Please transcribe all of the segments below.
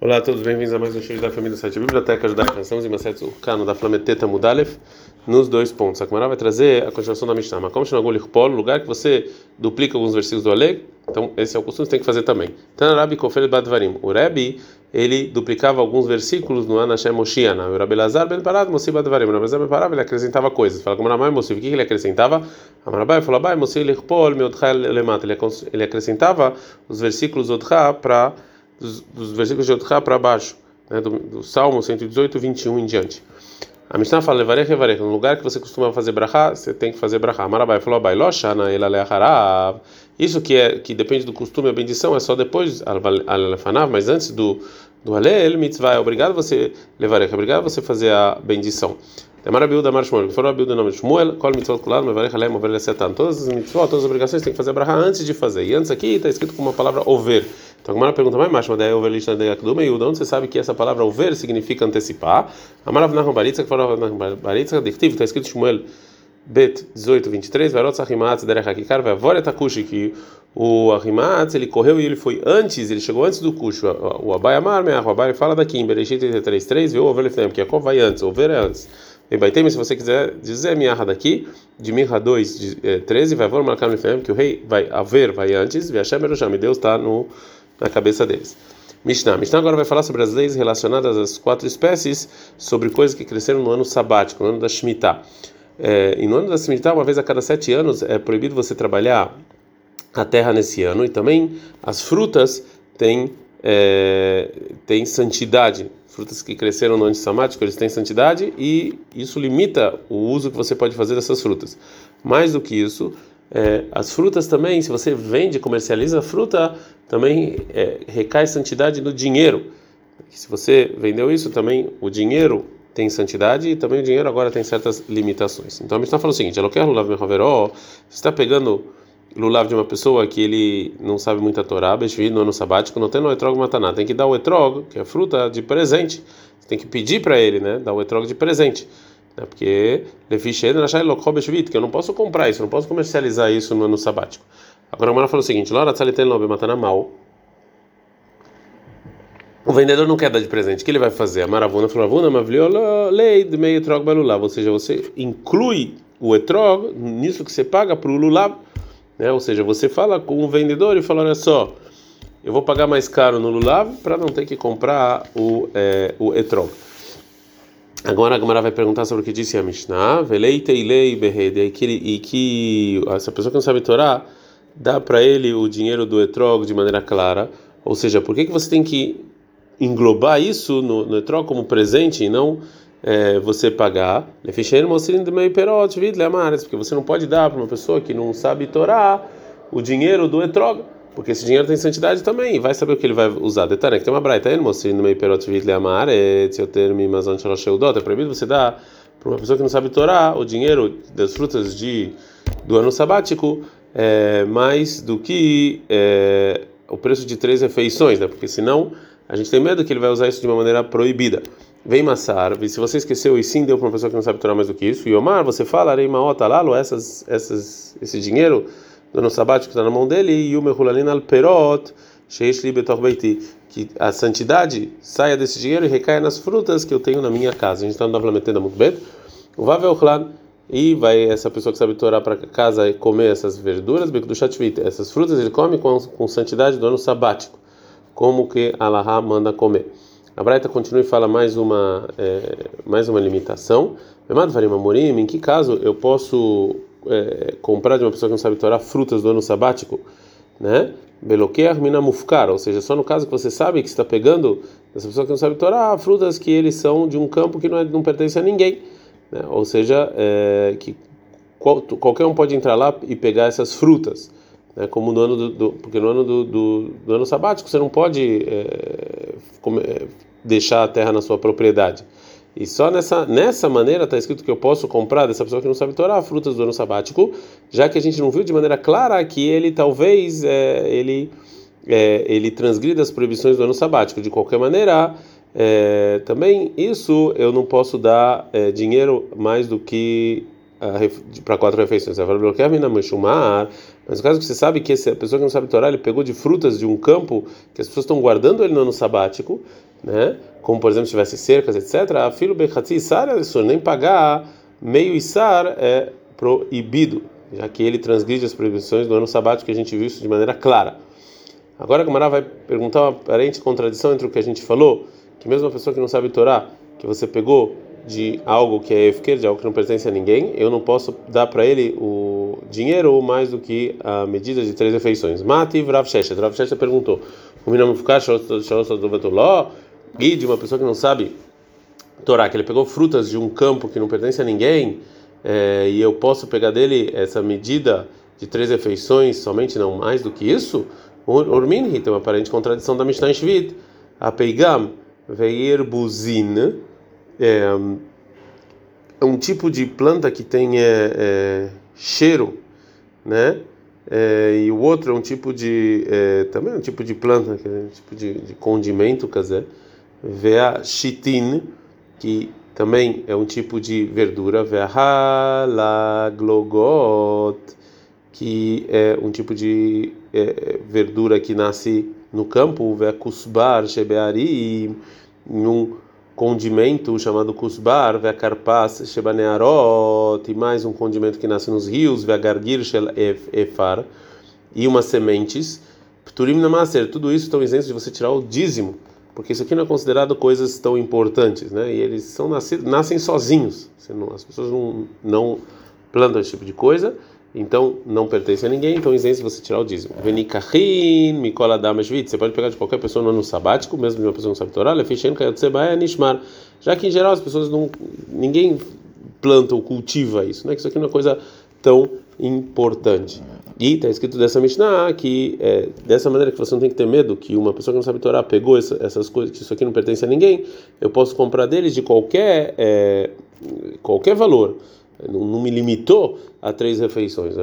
Olá a todos, bem-vindos a mais um show da família do site Biblioteca Judaica. Estamos em Maset Cano da Flameteta Mudalef, nos dois pontos. A Gemara vai trazer a continuação da Mishnah. Como chama Polo, lugar que você duplica alguns versículos do Aleg, então esse é o costume, você tem que fazer também. Tanarabi Kofel Badvarim. O Rebbe, ele duplicava alguns versículos no Anashem Moshiana. O Rabbi Lazar Ben Parad, Badvarim. O Rabbi Lazar Ben Parad, ele acrescentava coisas. Fala como Ramai Mosi, o que ele acrescentava? Amarabai falou, Abai Mosi Lichpol Meotcha Lemat. Ele acrescentava os versículos Otcha para dos, dos versículos de Otcha para baixo, né, do, do, Salmo 118, 21 em diante. A Mishnah fala, levarech levarech, no lugar que você costuma fazer brachá, você tem que fazer brachá. Marabai falou, abai loshana elaleacharav. Isso que é que depende do costume, a bendição é só depois alefanav, mas antes do do alel mitzvah, é obrigado você levarech, é obrigado você fazer a bendição. Demara Biúda Mar Shmuel, foram a Biúda nome de Shmuel, Kol Mitzvot Kular, Mevarech Alem, Over Lesetan. Todas as mitzvot, todas as obrigações tem que fazer brachá antes de fazer. E antes aqui está escrito com uma palavra over. Então a Gemara pergunta mas daí over lista de Akduma e onde você sabe que essa palavra over significa antecipar? Amarav Nahum Baritza, que foram Nahum Baritza, dictivo, está escrito Shmuel Bet 18, 23, Varot Sahimatz, Derech Hakikar, Vavor Etakushi, que o Ahimatz, ele correu e ele foi antes, ele chegou antes do Kush. O Abai Amar, o Abai fala daqui, em Bereshit 33, 3, viu o Over Lefnem, que Jacob vai antes, o Over é antes. E Baitem, se você quiser dizer minha daqui, de Mirra 2, 13, vai vor marcar no que o rei vai haver, vai antes, Hashem Erosham, e Deus está na cabeça deles. Mishnah. Mishnah agora vai falar sobre as leis relacionadas às quatro espécies, sobre coisas que cresceram no ano sabático, no ano da Shemitah. É, e no ano da Shemitah, uma vez a cada sete anos, é proibido você trabalhar a terra nesse ano, e também as frutas têm, é, têm santidade frutas que cresceram no antissamático, eles têm santidade e isso limita o uso que você pode fazer dessas frutas. Mais do que isso, é, as frutas também, se você vende, comercializa a fruta, também é, recai santidade no dinheiro. Se você vendeu isso, também o dinheiro tem santidade e também o dinheiro agora tem certas limitações. Então a está falando o seguinte: ela quer você está pegando lulav de uma pessoa que ele não sabe muito a Torá, Beshvi, no ano sabático, não tem no etrog mataná, tem que dar o etrog, que é fruta, de presente. Você tem que pedir para ele, né, dar o etrog de presente. Né, porque que eu não posso comprar isso, não posso comercializar isso no ano sabático. Agora a Mara falou o seguinte: Lora tzaliten lobe matana mal. O vendedor não quer dar de presente, o que ele vai fazer? A maravuna falou: Avuna, mavliola, lei de meio etrog balulav. Ou seja, você inclui o etrog nisso que você paga para o lulav né? Ou seja, você fala com o vendedor e fala: olha só, eu vou pagar mais caro no Lulav para não ter que comprar o, é, o etrog. Agora a Gamara vai perguntar sobre o que disse a Mishnah, velei teilei e que, e que essa pessoa que não sabe Torá dá para ele o dinheiro do etrog de maneira clara, ou seja, por que, que você tem que englobar isso no, no etrog como presente e não é, você pagar, porque você não pode dar para uma pessoa que não sabe Torá o dinheiro do etrog, porque esse dinheiro tem santidade também, vai saber o que ele vai usar. Detalhe, que tem uma braita é proibido você dar para uma pessoa que não sabe Torá o dinheiro das frutas de do ano sabático é, mais do que é, o preço de três refeições, né? Porque senão a gente tem medo que ele vai usar isso de uma maneira proibida. Vem Massar, se você esqueceu e sim deu para uma pessoa que não sabe Torá mais do que isso, e Omar, você fala, Arei Maota Lalo, essas, essas, esse dinheiro do ano sabático está na mão dele, e o Mehulalin al Perot, Sheish Beiti, que a santidade saia desse dinheiro e recaia nas frutas que eu tenho na minha casa. A gente está no Davlametenda muito bem. O Vavelchlan, e vai essa pessoa que sabe Torá para casa e comer essas verduras, do Shatvit, essas frutas ele come com, com santidade do ano sabático, como que Allah manda comer. A Braita continua e fala mais uma é, mais uma limitação. Em que caso eu posso é, comprar de uma pessoa que não sabe torar frutas do ano sabático, né? Minamufkar, ou seja, só no caso que você sabe que está pegando essa pessoa que não sabe torar frutas que eles são de um campo que não, é, não pertence a ninguém, né? ou seja, é, que qual, qualquer um pode entrar lá e pegar essas frutas né, como no ano do, do, porque no ano do, do, do, ano sabático você não pode é, deixar a terra na sua propriedade. E só nessa nessa maneira está escrito que eu posso comprar dessa pessoa que não sabe torar frutas do ano sabático, já que a gente não viu de maneira clara que ele talvez é, ele é, ele transgrida as proibições do ano sabático. De qualquer maneira, é, também isso eu não posso dar é, dinheiro mais do que para quatro refeições. Mas no caso que você sabe que essa pessoa que não sabe Torá, ele pegou de frutas de um campo que as pessoas estão guardando ele no ano sabático, né? Como por exemplo, se tivesse cercas, etc. A filo bechatzi isar é nem pagar meio isar é proibido, já que ele transgride as proibições do ano sabático que a gente viu isso de maneira clara. Agora a Gamara vai perguntar uma aparente contradição entre o que a gente falou, que mesmo uma pessoa que não sabe Torá, que você pegou de algo que é efker, de algo que não pertence a ninguém, eu não posso dar para ele o dinheiro mais do que a medida de três refeições. Mati Rav Sheshet. Rav Sheshet perguntou: O menino ficar e de uma pessoa que não sabe Torá, que ele pegou frutas de um campo que não pertence a ninguém, é, e eu posso pegar dele essa medida de três refeições somente, não mais do que isso? Urminhi tem uma aparente contradição da Mishnah Shvit. A Peigam Veir Buzin é, um tipo de planta que tem é, é, cheiro, né? É, e o outro é um tipo de também é um tipo de planta, é um tipo de, de condimento, quer vea chitin, que também é um tipo de verdura, vea halaglogot, que é um tipo de é, verdura que nasce no campo, vea kusbar shebeari, um condimento chamado kusbar, ve'akarpas shebanearot, e mais um condimento que nasce nos rios, ve'agargir shel efar, e umas sementes, pturim namaser, tudo isso estão isentos de você tirar o dízimo, porque isso aqui não é considerado coisas tão importantes, né? E eles são nascidos, nascem sozinhos, as pessoas não, não plantam esse tipo de coisa, então não pertence a ninguém, então isento você tirar o dízimo. Venikachin, Mikola Damashvit, você pode pegar de qualquer pessoa no ano sabático, mesmo de uma pessoa não sabe Torá, Lefishen, Kayotsebaya, Nishmar. Já que em geral as pessoas não. ninguém planta ou cultiva isso, né? Que isso aqui não é coisa tão importante. E está escrito dessa Mishnah que é, dessa maneira que você não tem que ter medo que uma pessoa que não sabe Torá pegou essa, essas coisas, que isso aqui não pertence a ninguém, eu posso comprar deles de qualquer, é, qualquer valor não, me limitou a três refeições.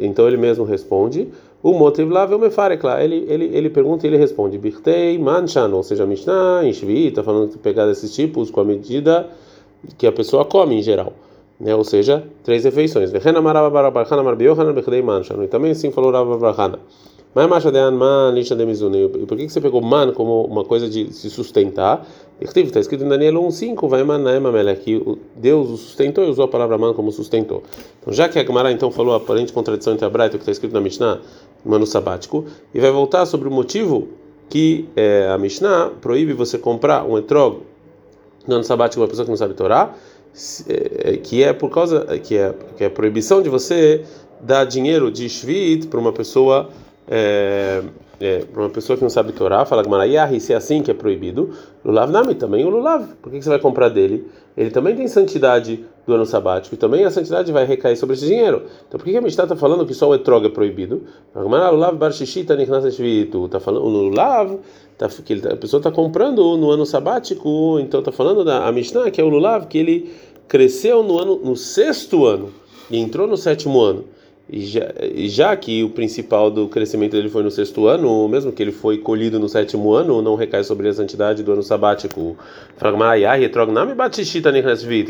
então ele mesmo responde, o motivo lá é o mefarekla. Ele ele ele pergunta e ele responde, birtei manchan, ou seja, mishnah, enshvi, está falando de pegar desses tipos com a medida que a pessoa come em geral. Né, ou seja, três refeições. E também assim falou Barahana. Mas macha de man lixa de mizune. E por que você pegou man como uma coisa de se sustentar? Está escrito em Daniel 1:5, vai man naemamele que Deus o sustentou e usou a palavra man como sustentou. Então, já que a Gemara então falou a aparente contradição entre a Braita que está escrito na Mishnah, no ano sabático, e vai voltar sobre o motivo que é, a Mishnah proíbe você comprar um etrog no ano sabático uma pessoa que não sabe Torá, que é por causa que é que é a proibição de você dar dinheiro de shvit para uma pessoa é, é, para uma pessoa que não sabe Torá, fala que se é assim que é proibido, Lulav Nami também o Lulav. Por que você vai comprar dele? Ele também tem santidade do ano sabático e também a santidade vai recair sobre esse dinheiro. Então por que, a Mishnah está falando que só o etrog é proibido? Está falando o Lulav, tá, que ele, a pessoa está comprando no ano sabático, então está falando da a Mishnah que é o Lulav, que ele cresceu no ano no sexto ano e entrou no sétimo ano. E já, já, que o principal do crescimento dele foi no sexto ano, mesmo que ele foi colhido no sétimo ano, não recai sobre a santidade do ano sabático.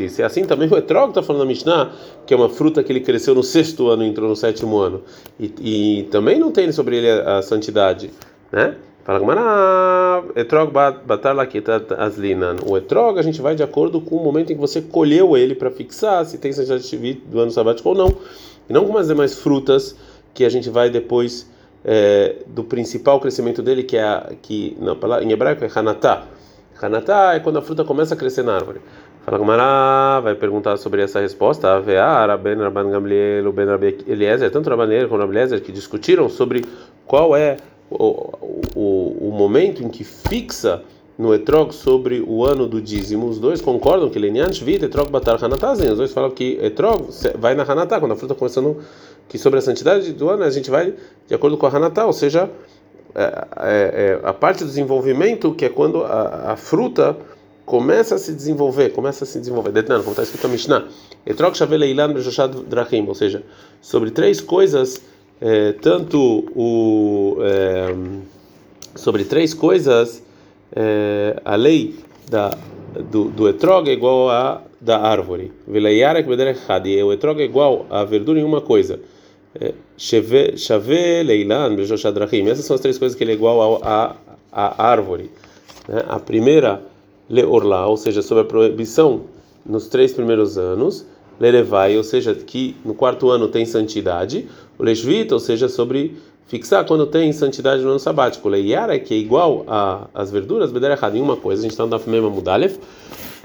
Se é assim também o etrog está falando na Mishnah, que é uma fruta que ele cresceu no sexto ano e entrou no sétimo ano. E, e também não tem sobre ele a, a santidade, né? Etrog batar aslinan. O etrog a gente vai de acordo com o momento em que você colheu ele para fixar se tem santidade do ano sabático ou não. E não como as demais frutas que a gente vai depois é, do principal crescimento dele, que é a, que não, em hebraico é hanatá. Hanatá é quando a fruta começa a crescer na árvore. Fala Gamara, vai perguntar sobre essa resposta. Avea, Ben Rabban Gamliel, Ben Rabbi Eliezer, tanto Rabban como Rabban Eliezer, que discutiram sobre qual é o, o, o momento em que fixa no etrog sobre o ano do dízimo. Os dois concordam que Lenian Shvit, etrog batar hanatazen. Os dois falam que etrog vai na hanatá, quando a fruta começando, que sobre a santidade do ano a gente vai de acordo com a hanatá, ou seja, é, é, é a parte do desenvolvimento que é quando a, a, fruta começa a se desenvolver, começa a se desenvolver. Detnan, como está escrito na Mishnah, etrog shaveleilan bejoshad drachim, ou seja, sobre três coisas, é, tanto o é, sobre três coisas é, a lei da, do, do etrog é igual a da árvore. E o etrog é igual a verdura em uma coisa. Bejoshadrachim. Essas são as três coisas que ele é igual a, a, árvore. Né? A primeira, Leorla, ou seja, sobre a proibição nos três primeiros anos. Lerevai, ou seja, que no quarto ano tem santidade. O Leshvita, ou seja, sobre fixar quando tem santidade no ano sabático. Leiara, que é igual às verduras, bedera errado em uma coisa. A gente está no Dafmema Mudalef.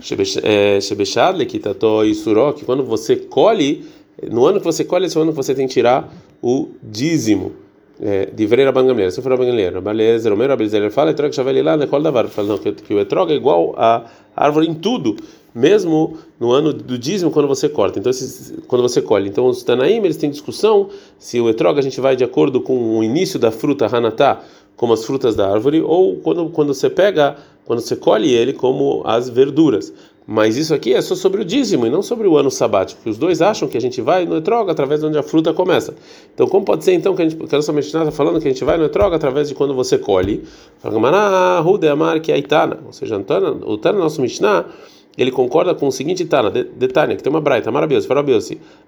Shebeshad, Lekitato e Suró, que quando você colhe no ano que você colhe, esse é o ano que você tem que tirar o dízimo. É, de Vreira Bangamleira, se for a Bangamleira, beleza, Romero Abelzer fala, Etrog Chaveli lá, Necol Davar, fala não, que, que o Etrog é igual a árvore em tudo, mesmo no ano do dízimo, quando você corta, então, quando você colhe. Então, os Tanaim, eles têm discussão se o Etrog a gente vai de acordo com o início da fruta Hanatá, como as frutas da árvore, ou quando, quando você pega, quando você colhe ele, como as verduras. Mas isso aqui é só sobre o dízimo e não sobre o ano sabático. Que os dois acham que a gente vai no etroga através de onde a fruta começa. Então, como pode ser então que a gente, que a nossa Mishnah está falando que a gente vai no etroga através de quando você colhe? Ou seja, o Tana, nosso Mishnah, ele concorda com o seguinte Tana, detalhe, que tem uma braita maravilhosa.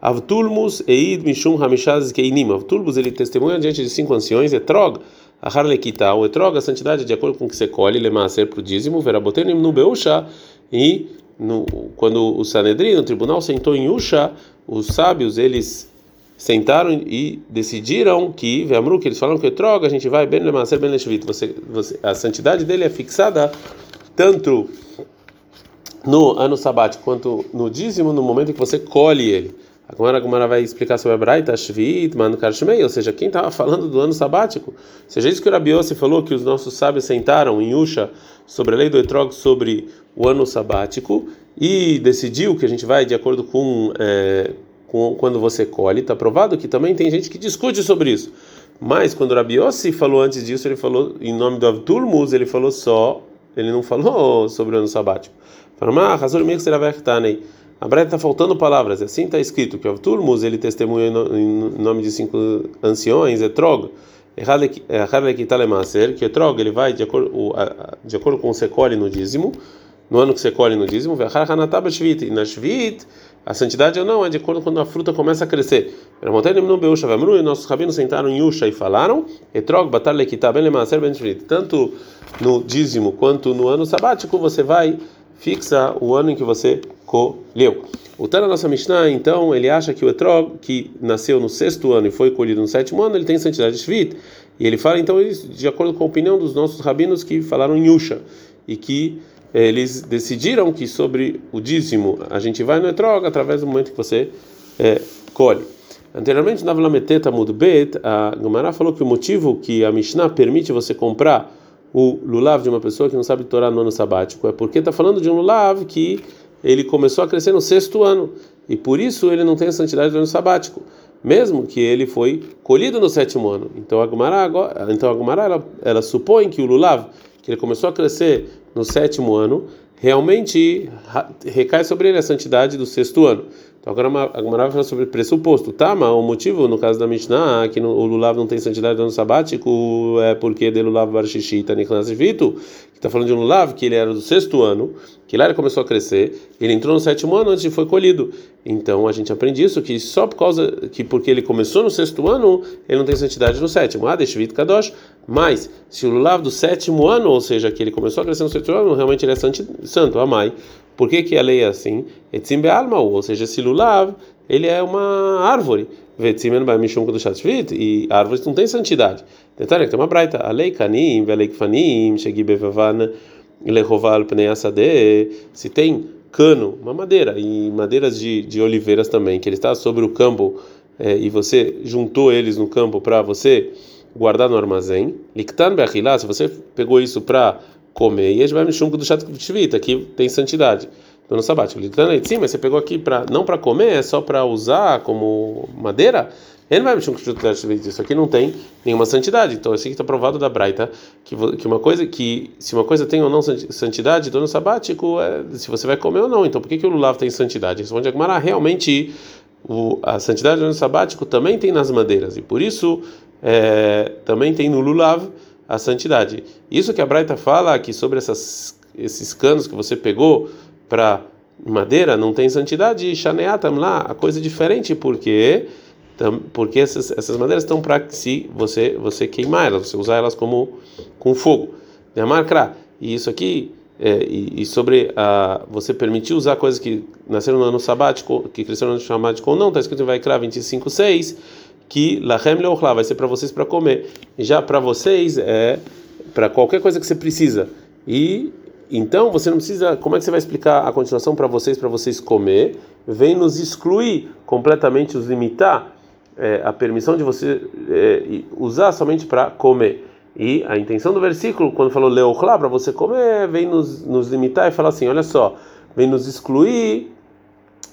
Avtulmus eid mishum hamishaz keinim. Avtulmus ele testemunha diante de cinco anciões, etrog, a harlekita, o etrog, a santidade de acordo com o que você colhe, lemaser para o dízimo, verabotenim no beusha e no, quando o Sanedrin, no tribunal, sentou em Usha, os sábios eles sentaram e decidiram que, Vemru, que eles falaram que troca, a gente vai bem lemaser ben leshvit. Você, você, a santidade dele é fixada tanto no ano sabático quanto no dízimo, no momento que você colhe ele. Agora a Gumara vai explicar sobre a Braita, Shvit, Manu Karshmei, ou seja, quem estava falando do ano sabático. Ou seja, isso que o Rabiossi falou, que os nossos sábios sentaram em Usha sobre a lei do Etrog, sobre o ano sabático, e decidiu que a gente vai de acordo com, é, com quando você colhe. Está provado que também tem gente que discute sobre isso. Mas quando o Rabiossi falou antes disso, ele falou em nome do Avtulmus, ele falou só, ele não falou sobre o ano sabático. Falou, ah, razão meio que será vertanei. A Breta está faltando palavras, assim está escrito que o Turmus ele testemunha em nome de cinco anciões, Etrog, que Etrog ele vai de acordo, de acordo com o colhe no dízimo, no ano que você colhe no dízimo, e na Shvit, a santidade ou não é de acordo quando a fruta começa a crescer. E nossos rabinos sentaram em Yusha e falaram, tanto no dízimo quanto no ano sabático você vai fixa o ano em que você colheu. O Tana nossa Mishnah, então, ele acha que o Etrog, que nasceu no sexto ano e foi colhido no sétimo ano, ele tem santidade de Shvit. E ele fala, então, de acordo com a opinião dos nossos rabinos que falaram em Yusha, e que eh, eles decidiram que sobre o dízimo a gente vai no Etrog através do momento que você eh, colhe. Anteriormente, na Vlameteta Mudbet, a Gemara falou que o motivo que a Mishnah permite você comprar o lulav de uma pessoa que não sabe Torá no ano sabático é porque está falando de um lulav que ele começou a crescer no sexto ano e por isso ele não tem a santidade do ano sabático, mesmo que ele foi colhido no sétimo ano. Então a Gemara, então a Gemara ela, ela supõe que o lulav que ele começou a crescer no sétimo ano realmente recai sobre ele a santidade do sexto ano. Então agora a Gemara fala sobre pressuposto, tá? Mas o motivo no caso da Mishnah que no, o lulav não tem santidade ano sabático é porque de lulav bar shishita nichnas vitu, está falando de um lulav que ele era do sexto ano, que lá ele começou a crescer, ele entrou no sétimo ano antes de foi colhido. Então a gente aprende isso que só por causa que porque ele começou no sexto ano, ele não tem santidade no sétimo. Ah, deixa vit kadosh. Mas se o lulav do sétimo ano, ou seja, que ele começou a crescer no sétimo ano, realmente ele é santo, amai. Por que, que a lei é assim? Etzim be'alma, ou seja, esse lulav, ele é uma árvore. E árvores não têm santidade. Tem uma braita. A lei kanim, a lei kfanim, shegi bevavan, lehoval pnei. Se tem cano, uma madeira, e madeiras de, de oliveiras também, que ele está sobre o campo, é, e você juntou eles no campo para você guardar no armazém. Liktan be'achilá, se você pegou isso para comer. E vai mishum do chato shvita, aqui tem santidade. No ano sabático. Sim, mas você pegou aqui para não para comer, é só para usar como madeira. Ele vai mexer com isso aqui não tem nenhuma santidade. Então, assim que está provado da Braita que, que uma coisa que se uma coisa tem ou não santidade, do ano sabático é se você vai comer ou não. Então, por que, que o lulav tem santidade? Responde Agmará, realmente o, a santidade do ano sabático também tem nas madeiras e por isso é, também tem no lulav a santidade. Isso que a Braita fala que sobre essas, esses canos que você pegou para madeira não tem santidade, e lá, a coisa é diferente, porque porque essas, essas madeiras estão para se você você queimar elas, você usar elas como com fogo. De marcar. E isso aqui é, e, e, sobre a, você permitir usar coisas que nasceram no ano sabático, que cresceram no ano sabático ou não, está escrito em Vaikra 25:6 que lachem leochla vai ser para vocês para comer. Já para vocês é para qualquer coisa que você precisa. E então você não precisa. Como é que você vai explicar a continuação para vocês para vocês comer? Vem nos excluir completamente, os limitar é, a permissão de você é, usar somente para comer. E a intenção do versículo, quando falou leochla, para você comer, vem nos, nos limitar e falar assim: olha só, vem nos excluir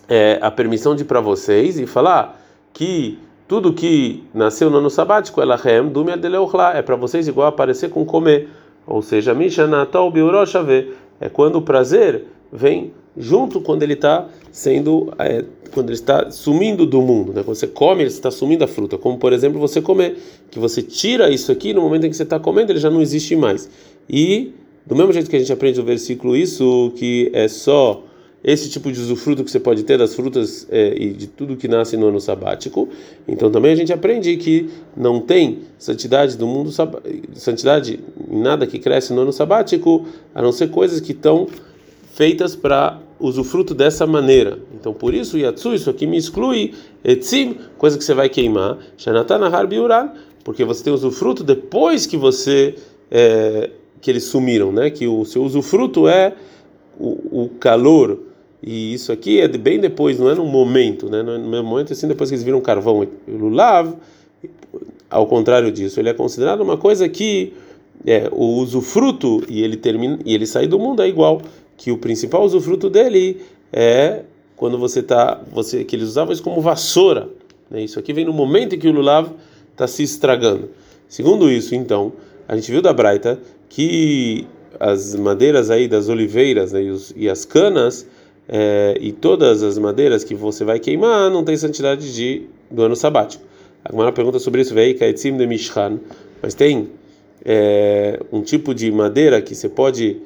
é, a permissão de para vocês e falar que tudo que nasceu no ano sabático, elahem, dumia de é para vocês igual aparecer com comer. Ou seja, mishanatol biuroshave, é quando o prazer vem junto quando ele está sendo, é, quando ele está sumindo do mundo, né? Quando você come, ele está sumindo a fruta, como por exemplo você comer, que você tira isso aqui no momento em que você está comendo, ele já não existe mais. E do mesmo jeito que a gente aprende no versículo isso, que é só esse tipo de usufruto que você pode ter das frutas é, e de tudo que nasce no ano sabático. Então também a gente aprende que não tem santidade do mundo santidade em nada que cresce no ano sabático, a não ser coisas que estão feitas para usufruto dessa maneira. Então, por isso, Yatsu, isso aqui me exclui, Etzim, coisa que você vai queimar, Shanatana Harbiuran, porque você tem usufruto depois que você, é, que eles sumiram, né? Que o seu usufruto é o, o calor, e isso aqui é bem depois, não é no momento, né? No é mesmo momento, assim, depois que eles viram carvão. O lulav, ao contrário disso, ele é considerado uma coisa que é, o usufruto e ele termina e ele sai do mundo é igual que o principal usufruto dele é quando você tá você que eles usavam isso como vassoura né? isso aqui vem no momento em que o lulav está se estragando segundo isso então a gente viu da Braita que as madeiras aí das oliveiras né, e, os, e, as canas é, e todas as madeiras que você vai queimar não tem santidade de do ano sabático. A pergunta sobre isso veio de Mishkan. Mas tem é, um tipo de madeira que você pode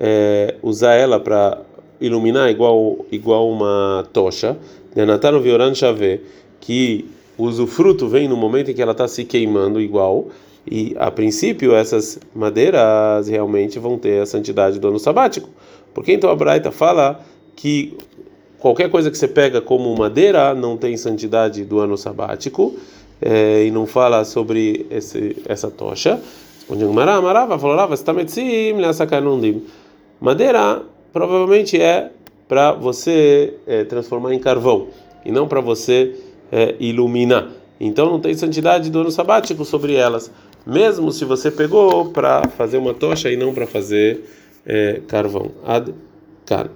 é, usar ela para iluminar igual igual uma tocha, Nenatano Vioran Chave, que o usufruto vem no momento em que ela está se queimando igual, e a princípio essas madeiras realmente vão ter a santidade do ano sabático. Porque então a Braita fala que qualquer coisa que você pega como madeira não tem santidade do ano sabático, é, e não fala sobre esse, essa tocha. Responde Mará, estar metzim, leasakanundim. Madeira provavelmente é para você é, transformar em carvão e não para você é, iluminar. Então não tem santidade do ano sabático sobre elas, mesmo se você pegou para fazer uma tocha e não para fazer carvão. Ad -kan.